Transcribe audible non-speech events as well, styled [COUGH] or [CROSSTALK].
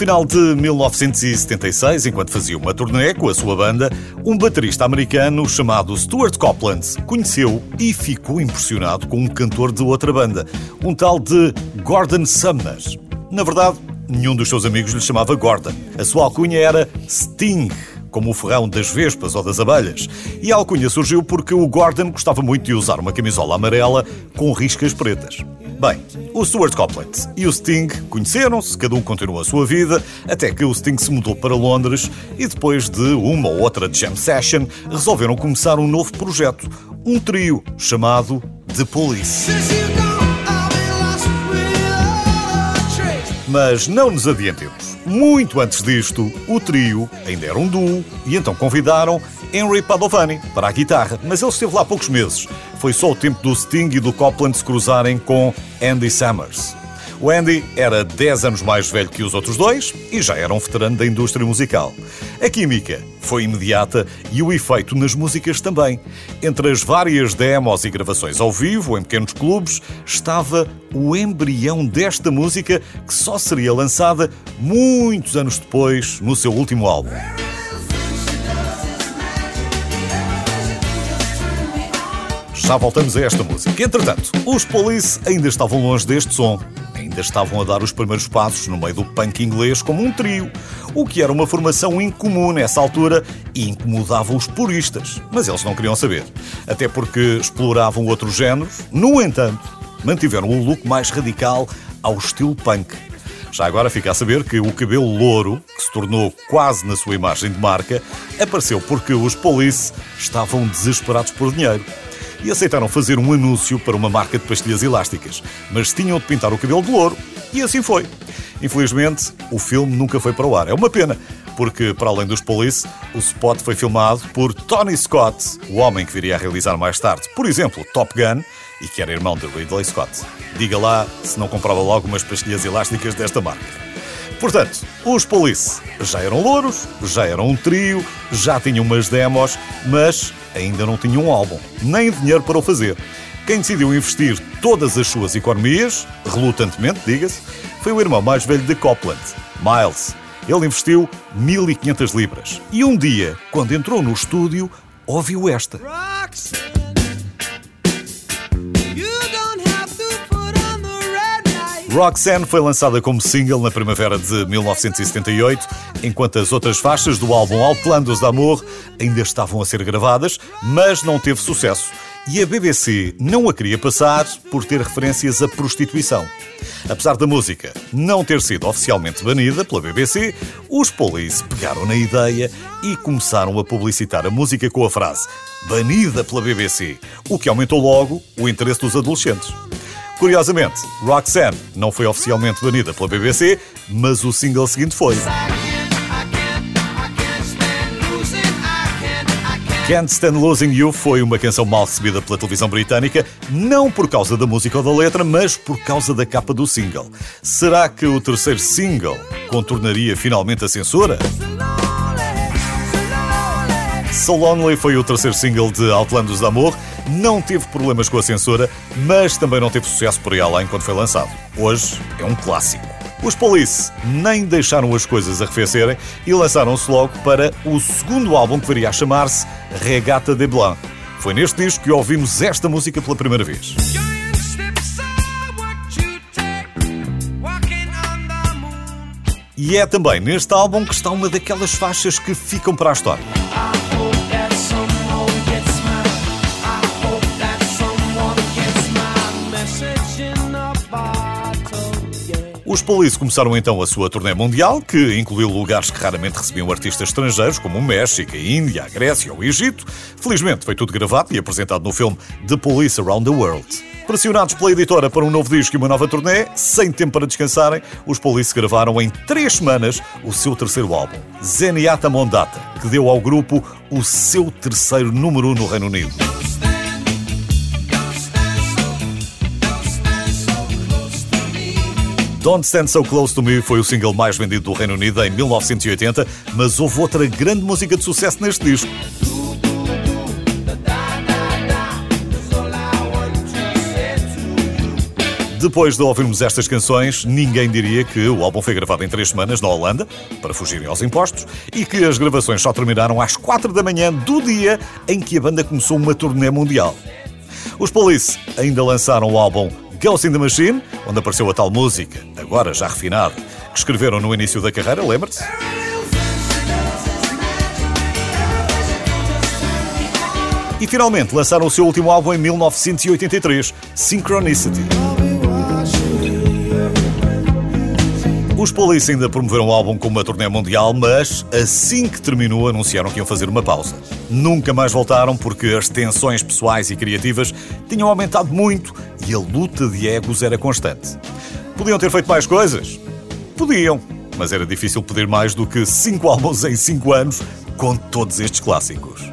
Final de 1976, enquanto fazia uma turnê com a sua banda, um baterista americano chamado Stuart Copeland conheceu e ficou impressionado com um cantor de outra banda, um tal de Gordon Sumner. Na verdade, nenhum dos seus amigos lhe chamava Gordon. A sua alcunha era Sting, como o ferrão das vespas ou das abelhas. E a alcunha surgiu porque o Gordon gostava muito de usar uma camisola amarela com riscas pretas. Bem, o Stuart Copeland e o Sting conheceram-se, cada um continuou a sua vida, até que o Sting se mudou para Londres e depois de uma ou outra jam session, resolveram começar um novo projeto, um trio chamado The Police. Mas não nos adiantemos. Muito antes disto, o trio ainda era um duo e então convidaram Henry Padovani para a guitarra, mas ele esteve lá poucos meses. Foi só o tempo do Sting e do Copland se cruzarem com Andy Summers. O Andy era 10 anos mais velho que os outros dois e já era um veterano da indústria musical. A química foi imediata e o efeito nas músicas também. Entre as várias demos e gravações ao vivo, em pequenos clubes, estava o embrião desta música que só seria lançada muitos anos depois no seu último álbum. Já voltamos a esta música. Entretanto, os Police ainda estavam longe deste som. Ainda estavam a dar os primeiros passos no meio do punk inglês como um trio, o que era uma formação incomum nessa altura e incomodava os puristas. Mas eles não queriam saber. Até porque exploravam outros géneros. No entanto, mantiveram o look mais radical ao estilo punk. Já agora fica a saber que o cabelo louro, que se tornou quase na sua imagem de marca, apareceu porque os Police estavam desesperados por dinheiro e aceitaram fazer um anúncio para uma marca de pastilhas elásticas, mas tinham de pintar o cabelo de louro e assim foi. Infelizmente, o filme nunca foi para o ar. É uma pena, porque, para além dos Police, o spot foi filmado por Tony Scott, o homem que viria a realizar mais tarde, por exemplo, Top Gun, e que era irmão de Ridley Scott. Diga lá se não comprava logo umas pastilhas elásticas desta marca. Portanto, os Police já eram louros, já eram um trio, já tinham umas demos, mas ainda não tinham um álbum, nem dinheiro para o fazer. Quem decidiu investir todas as suas economias, relutantemente, diga-se, foi o irmão mais velho de Copland, Miles. Ele investiu 1500 libras. E um dia, quando entrou no estúdio, ouviu esta. Roxanne foi lançada como single na primavera de 1978, enquanto as outras faixas do álbum Outlandos d'Amour ainda estavam a ser gravadas, mas não teve sucesso. E a BBC não a queria passar por ter referências à prostituição. Apesar da música não ter sido oficialmente banida pela BBC, os Police pegaram na ideia e começaram a publicitar a música com a frase banida pela BBC, o que aumentou logo o interesse dos adolescentes. Curiosamente, Roxanne não foi oficialmente banida pela BBC, mas o single seguinte foi. Can't Stand Losing You foi uma canção mal recebida pela televisão britânica, não por causa da música ou da letra, mas por causa da capa do single. Será que o terceiro single contornaria finalmente a censura? So Lonely foi o terceiro single de Outlandos de Amor. Não teve problemas com a censura, mas também não teve sucesso por aí além quando foi lançado. Hoje é um clássico. Os Police nem deixaram as coisas arrefecerem e lançaram-se logo para o segundo álbum que viria a chamar-se Regata de Blanc. Foi neste disco que ouvimos esta música pela primeira vez. E é também neste álbum que está uma daquelas faixas que ficam para a história. Os Police começaram então a sua turnê mundial, que incluiu lugares que raramente recebiam artistas estrangeiros, como o México, a Índia, a Grécia ou o Egito. Felizmente foi tudo gravado e apresentado no filme The Police Around the World. Pressionados pela editora para um novo disco e uma nova turnê, sem tempo para descansarem, os Police gravaram em três semanas o seu terceiro álbum, Zeniata Mondata, que deu ao grupo o seu terceiro número 1 no Reino Unido. Don't Stand So Close to Me foi o single mais vendido do Reino Unido em 1980, mas houve outra grande música de sucesso neste disco. Depois de ouvirmos estas canções, ninguém diria que o álbum foi gravado em três semanas na Holanda, para fugirem aos impostos, e que as gravações só terminaram às quatro da manhã do dia em que a banda começou uma turnê mundial. Os Police ainda lançaram o álbum Ghost in the Machine, onde apareceu a tal música, agora já refinada, que escreveram no início da carreira, lembra-se? E finalmente lançaram o seu último álbum em 1983, Synchronicity. Os Police ainda promoveram o álbum como uma turnê mundial, mas assim que terminou anunciaram que iam fazer uma pausa. Nunca mais voltaram porque as tensões pessoais e criativas tinham aumentado muito e a luta de egos era constante. Podiam ter feito mais coisas? Podiam, mas era difícil pedir mais do que cinco [LAUGHS] álbuns em cinco anos com todos estes clássicos.